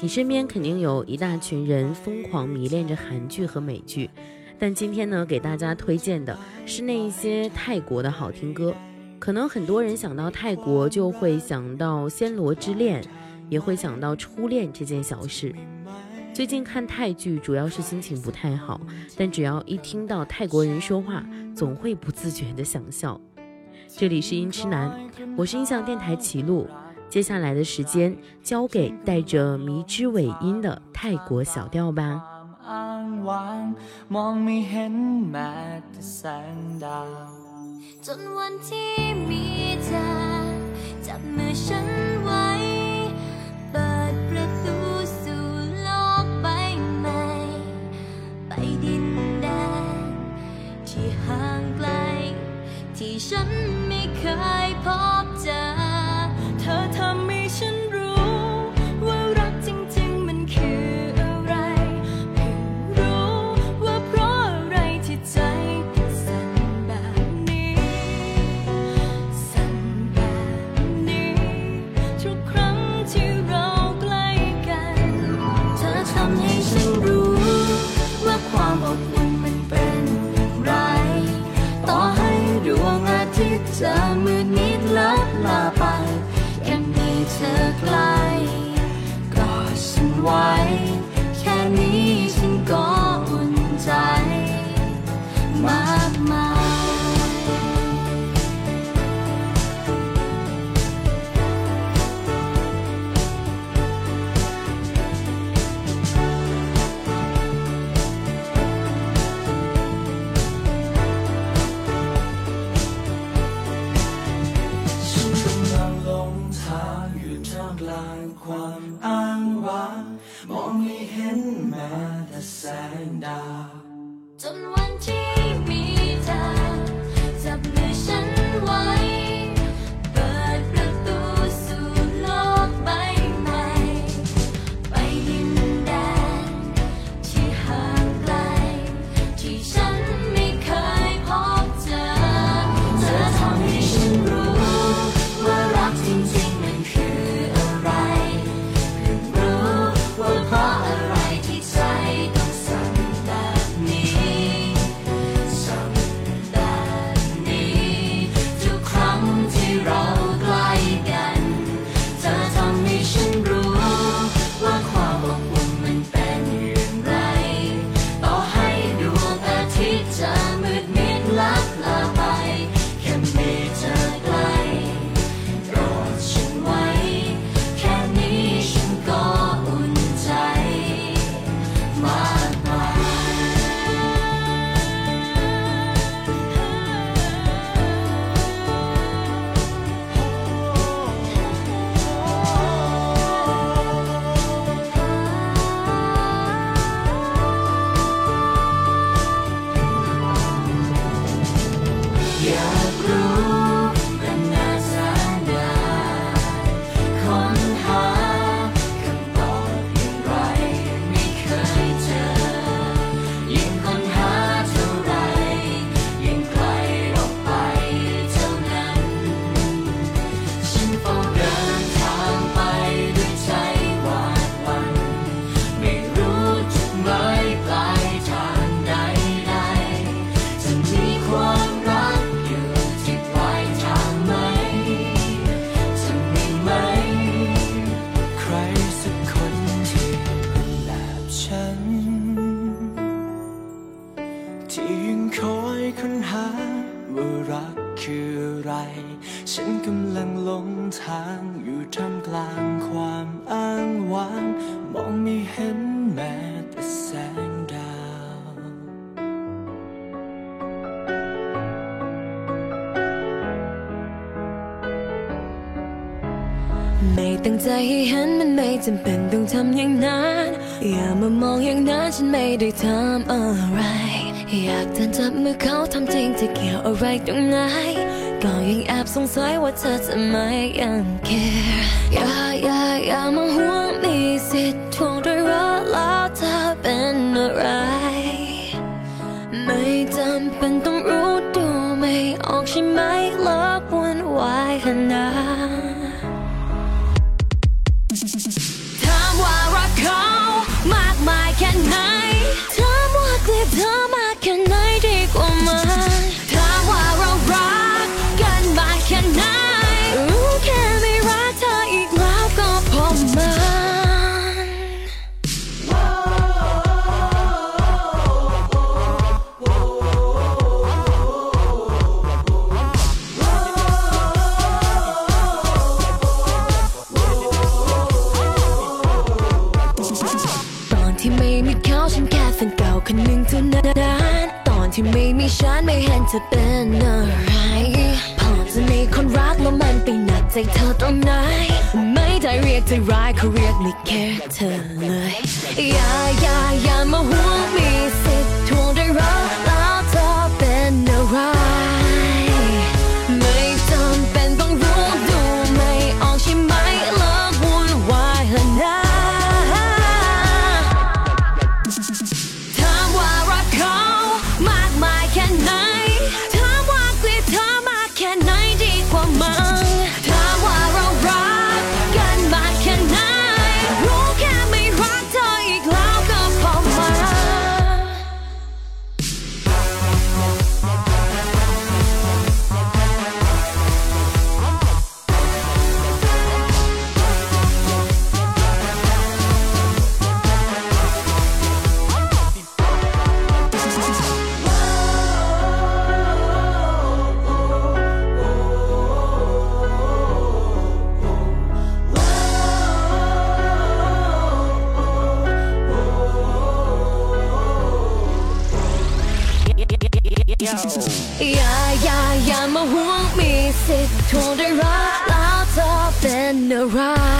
你身边肯定有一大群人疯狂迷恋着韩剧和美剧，但今天呢，给大家推荐的是那一些泰国的好听歌。可能很多人想到泰国就会想到暹罗之恋，也会想到初恋这件小事。最近看泰剧主要是心情不太好，但只要一听到泰国人说话，总会不自觉的想笑。这里是音痴男，我是音像电台齐路。接下来的时间交给带着迷之尾音的泰国小调吧。sun. จำเป็นต้องทำอย่างนั้น อย่ามามองอย่างนั้นฉันไม่ได้ทำอะไร อยากเดินจับมือเขาทำจริงจะเกี่ยวอะไรตรงไหนก็ยังแอบสงสัยว่าเธอจะไม่ยังแคร์อย่าอย่าอย่ามาห่วงมีสิทธิ์ทวงด้วยว่าแล้วเธอเป็นอะไร ไม่จำเป็นต้องรู้ดูไม่ออกใช่ไหม ใจร้ายเขาเรียกไม่แค่เธอเลยอย่าอย่าอย่ามาห่วง Shoulder up, lots of and no right.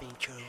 feature.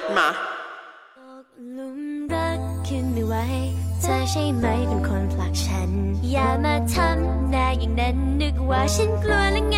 ถมาลุมรักขึ้นไม่ไหวเธอใช่ไหมเป็นคนผลักฉัน อย่ามาทำหน้าอย่างนั้นนึกว่าฉันกลัวละไง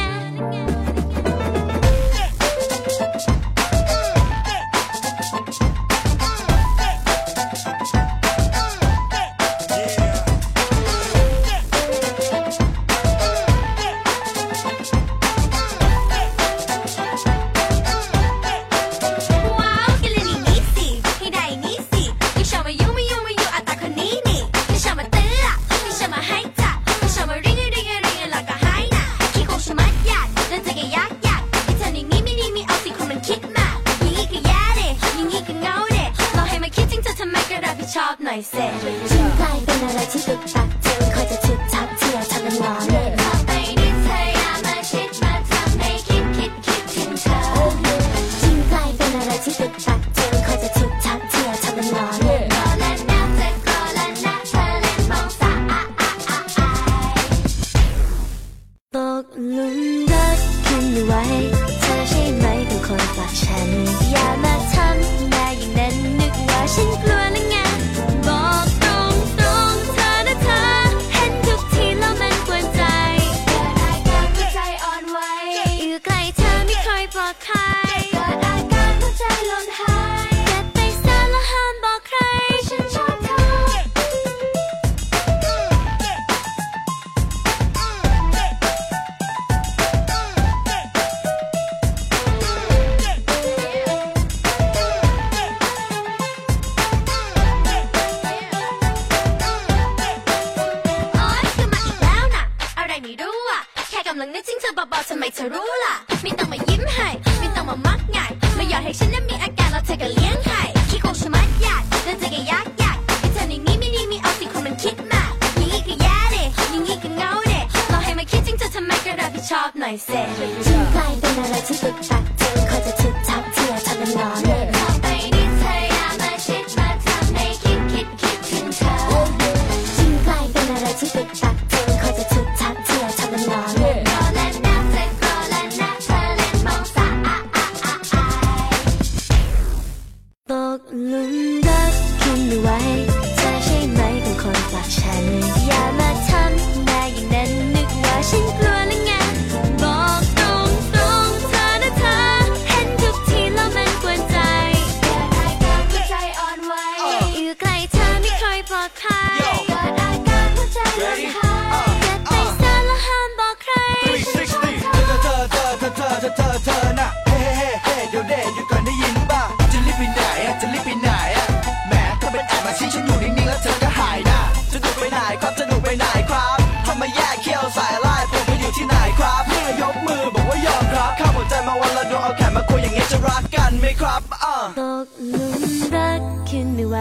ตกหลุมรักคืนไม่ไหว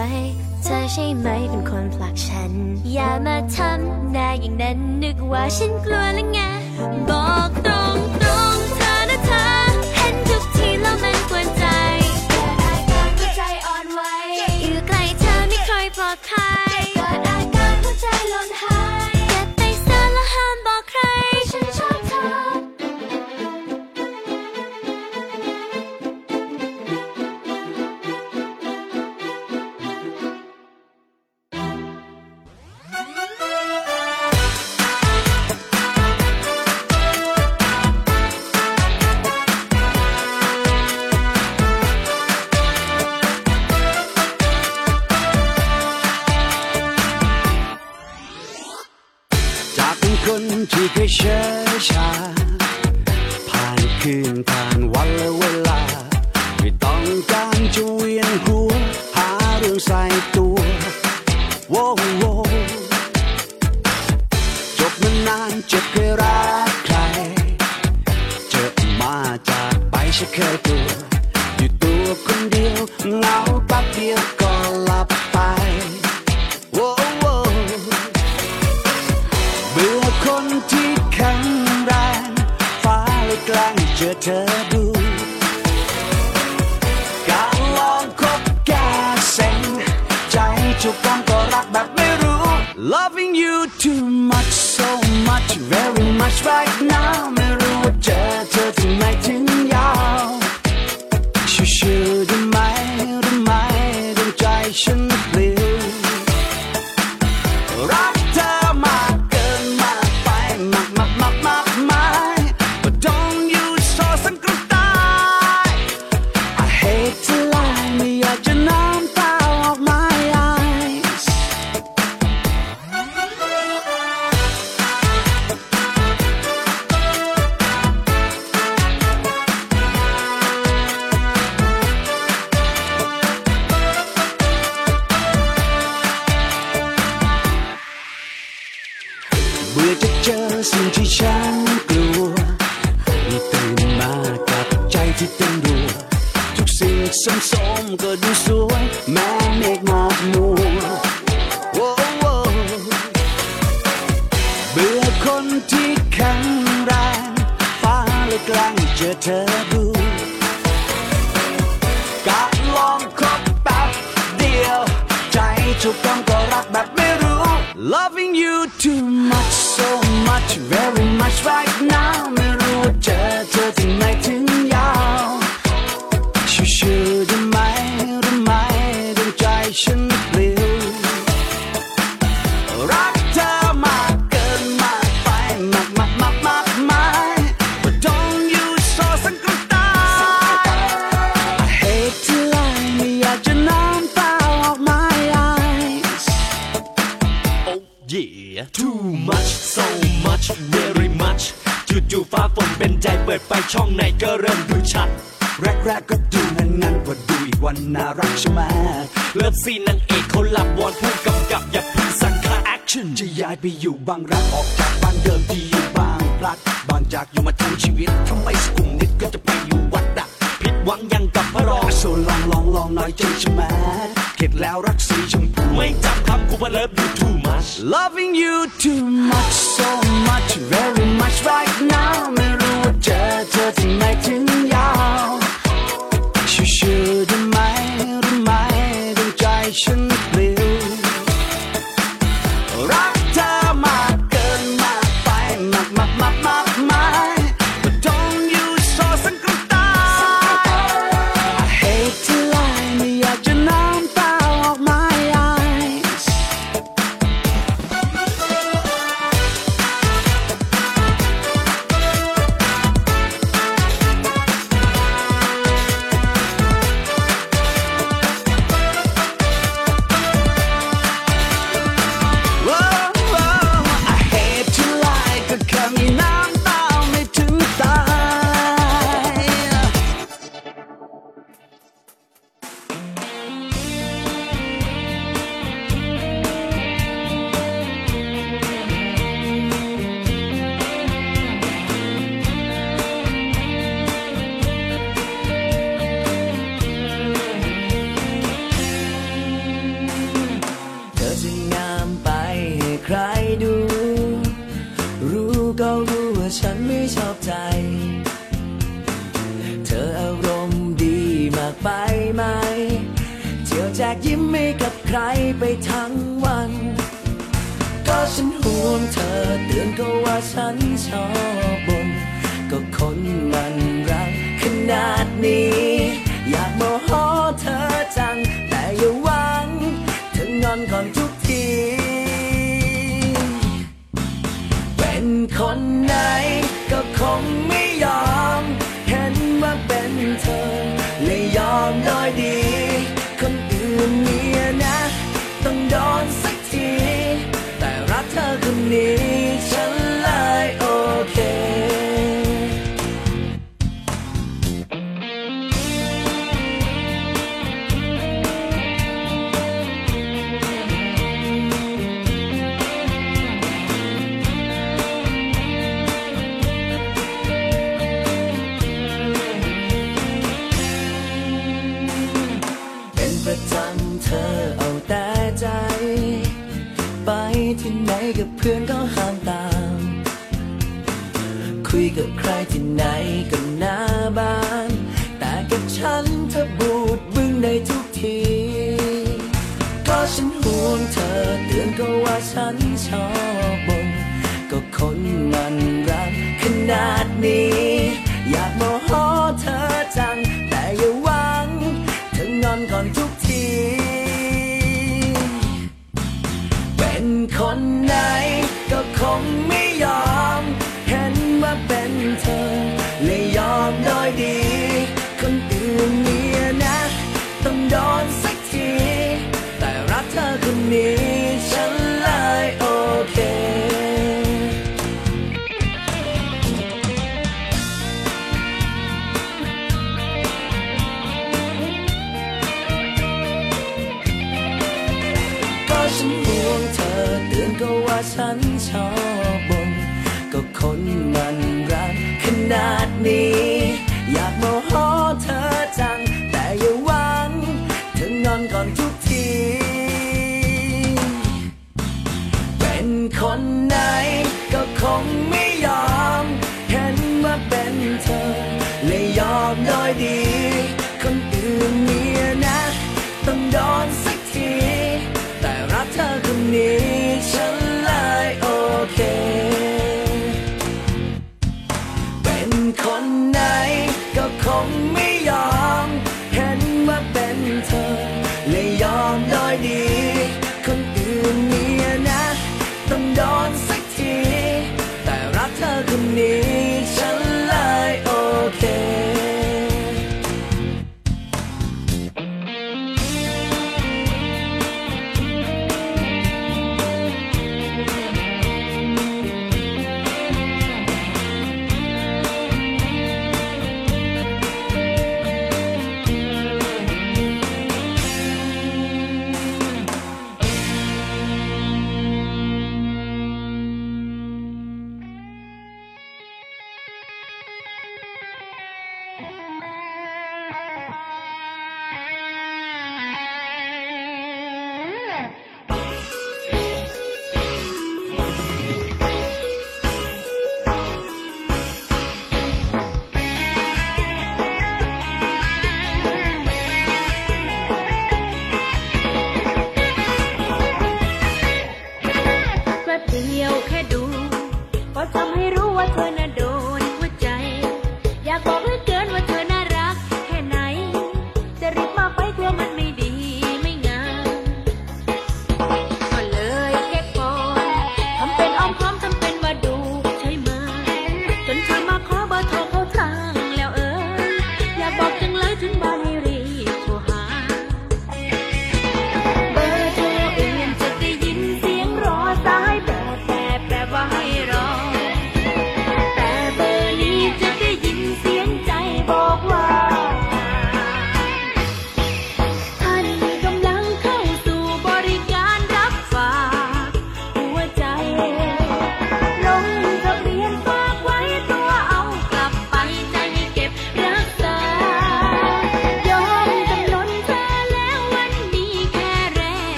เธอใช่ไหมเป็นคนผลักฉัน อย่ามาทำหน้าอย่างนั้นนึกว่าฉันกลัวแล้วไงบอกตรงตรง อได้ไมได้ไหมดวงใจฉัน วันน่ารักใช่ไหม love scene นางเอกเขาหลับวอนผู้กำกับอย่าเพึ่งสั่งค่าแอคชั่นจะย้ายไปอยู่บางรักออกจากบ้านเดิมที่อยู่บางพลัดบางจากอยู่มาทั้งชีวิตทำไมสกุมนิดก็จะไปอยู่วัดอะผิดหวังยังกับพระรอง so long long long น้อยใจใช่ไหมเข็ดแล้วรักสีชมพูไม่จำคำกูว่า love you too much Loving you too much so much very much right now ไม่รู้ว่าเจอเธอที่ไหนถึงยาวชื่อ ว แจกยิ้มให้กับใครไปทั้งวัน ก็ฉันห่วงเธอเตือนก็ว่าฉันชอบบน ก็คนมันรักขนาดนี้ อยากโมโหเธอจัง แต่อย่าหวังเธองอนก่อนทุกที เป็นคนไหนก็คงไม่ยอม เห็นว่าเป็นเธอเลยยอมน้อยดี อเตือนก็ว่าฉันชอบบน ก็คนมันรักขนาดนี้ อยากโมโหเธอจัง แต่อย่าหวังเธองอนก่อนทุกที เป็นคนไหนก็คงไม่ยอม เห็นว่าเป็นเธอเลยยอมน้อยดีคนอื่นเนี่ยนะ ต้องโดนสักที แต่รักเธอคนนี้ ฉันชอบบนก็คนมันรักขนาดนี้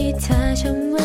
다시 다시 한번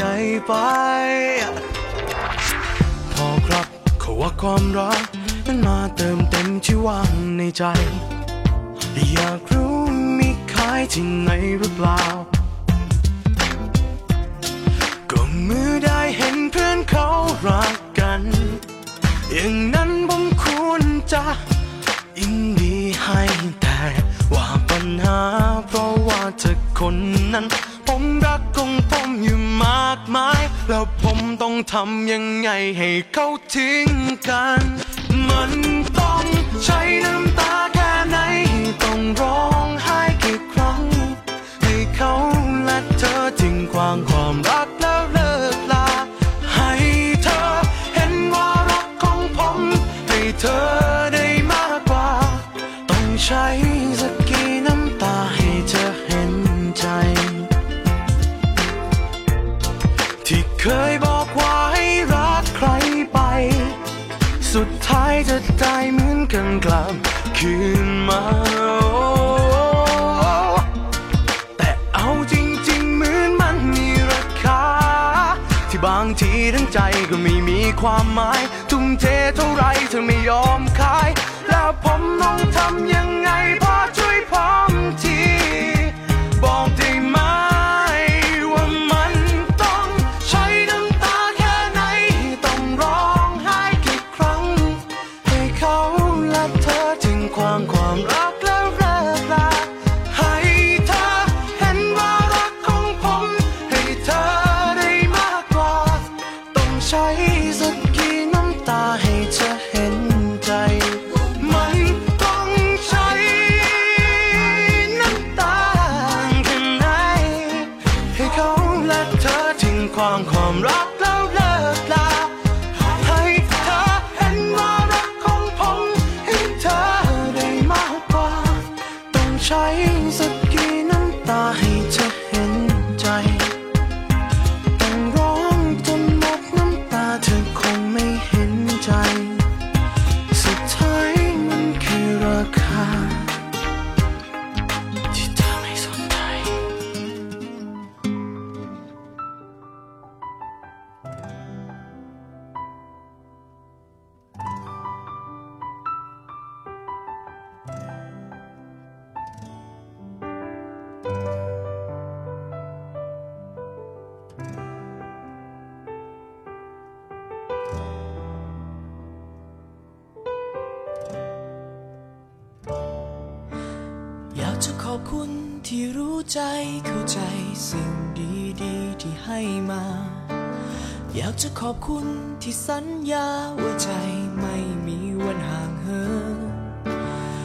ใหญ่ไป พอครับขอว่าความรักนั้นมาเติมเต็มที่ว่างในใจ อยากรู้มีใครที่ไหนหรือเปล่า China ความหมาย ที่สัญญาว่าใจไม่มีวันห่างเหิ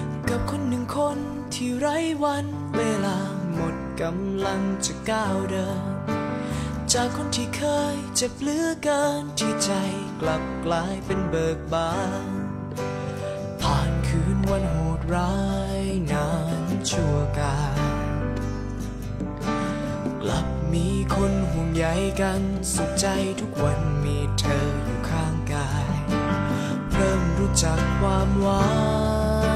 นกับคนหนึ่งคนที่ไร้วันเวลาหมดกำลังจะก้าวเดิน จากคนที่เคยเจ็บเหลือเกินที่ใจกลับกลายเป็นเบิกบาน ผ่านคืนวันโหดร้ายนานชั่วกาลกลับมีคนห่วงใยกันสุขใจทุกวันมีเธอ จักความหวา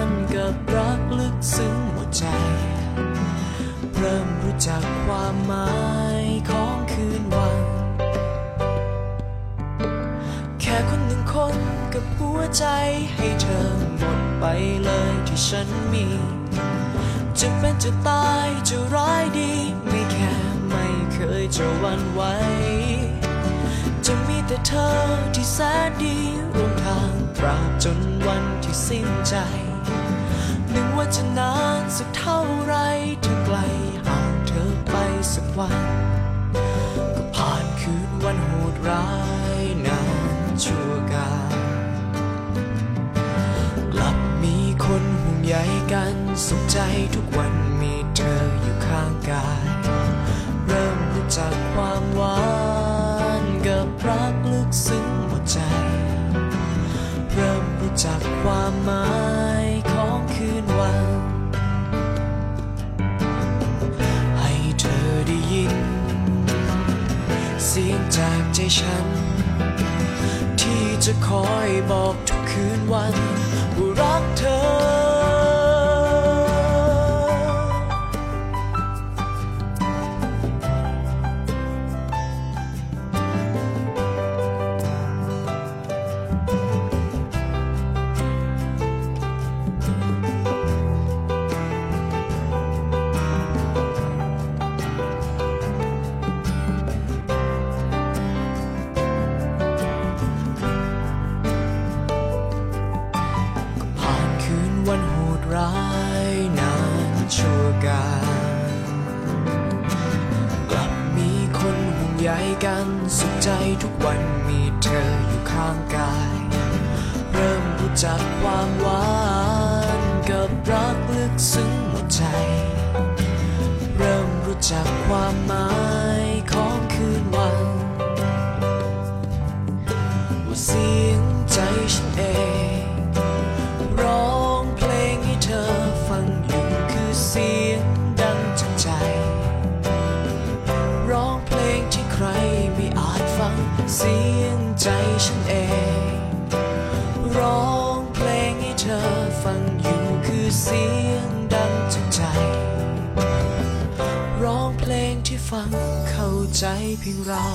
นกับรักลึกซึ้งหัวใจ เริ่มรู้จักความหมายของคืนวัน แค่คนหนึ่งคนกับหัวใจให้เธอหมดไปเลยที่ฉันมี จะเป็นจะตายจะร้ายดี ไม่แค่ไม่เคยจะหวันไหวจะมีแต่เธอที่แสนดี ตราบจนวันที่สิ้นใจ นึ่งว่าจะนานสักเท่าไรเธอไกลห่างเธอไปสักวัน ก็ผ่านคืนวันโหดร้ายนานชั่วกาลกลับมีคนห่วงใยกันสุขใจทุกวันมีเธออยู่ข้างกาย เริ่มรู้จักความ จากความหมายของคืนวัน ให้เธอได้ยิน เสียงจากใจฉัน ที่จะคอยบอกทุกคืนวันว่ารักเธอ จักความหวานกับรักลึกซึ้งหัวใจ เริ่มรู้จักความหมายของคืนวันว่าเสียงใจฉันเองร้องเพลงให้เธอฟังอยู่คือเสียงดังจากใจ ร้องเพลงที่ใครไม่อาจฟังเสียงใจ ฟังเข้าใจเพียงเรา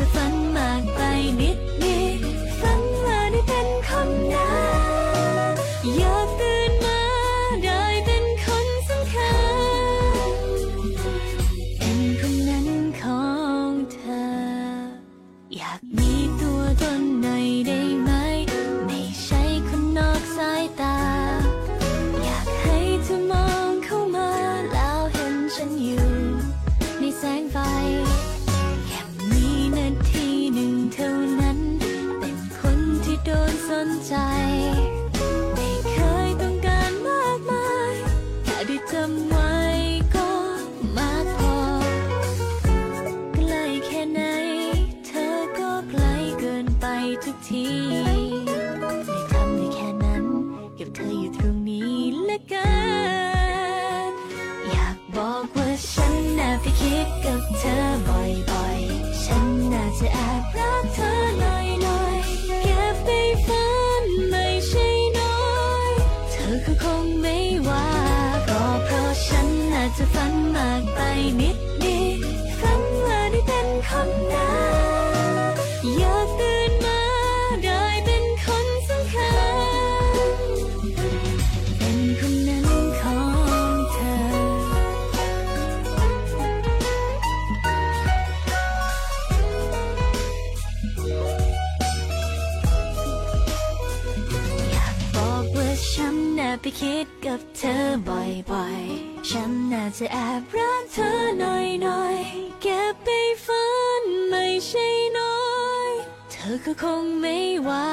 就算迈百年。 ไปคิดกับเธอบ่อยๆ ฉันน่าจะแอบรักเธอหน่อยๆ เก็บไปฝันไม่ใช่น้อย เธอก็คงไม่ว่า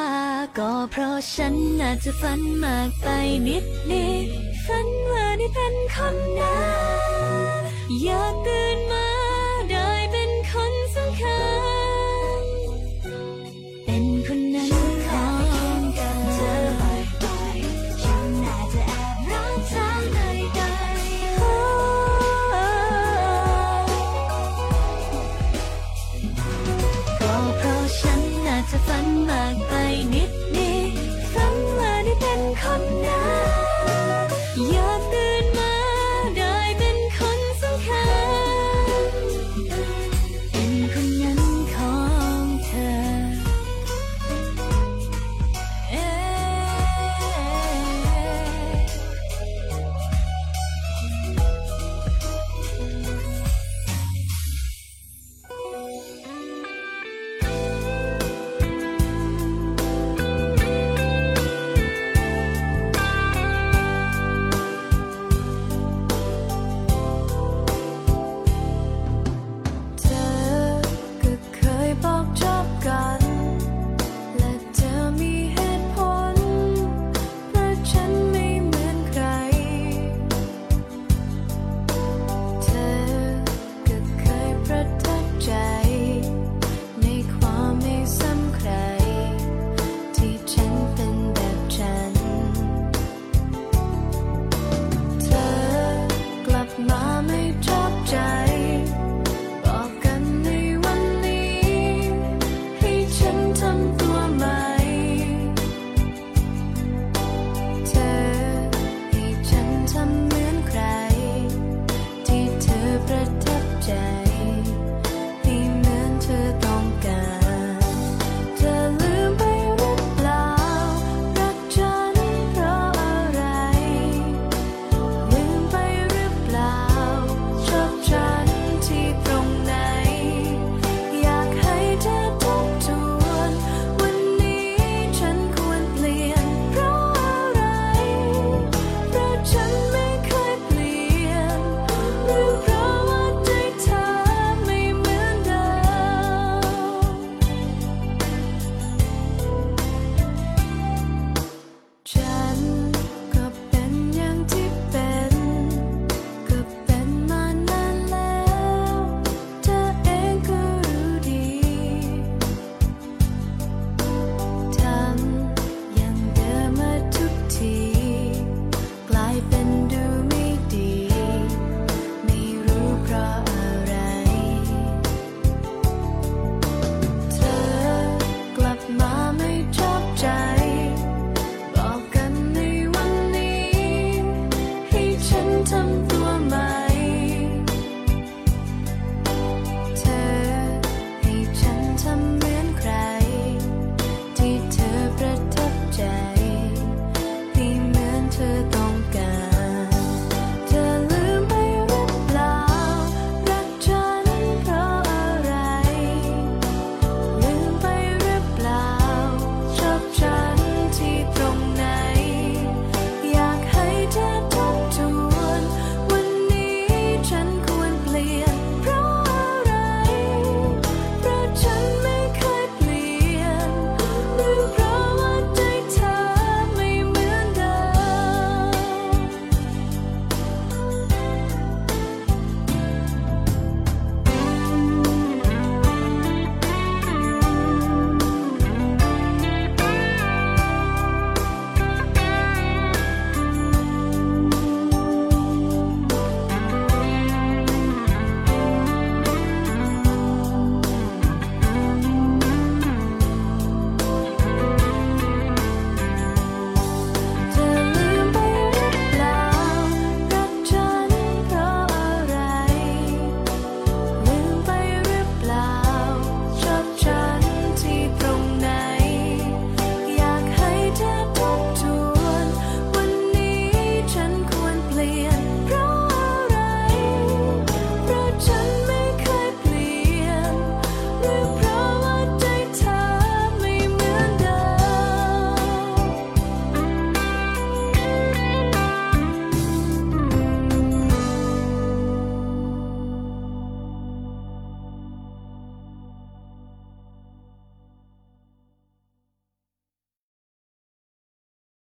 ก็เพราะฉันน่าจะฝันมากไปนิดนิดฝันว่าได้เป็นคนนั้นอยากตื่นมา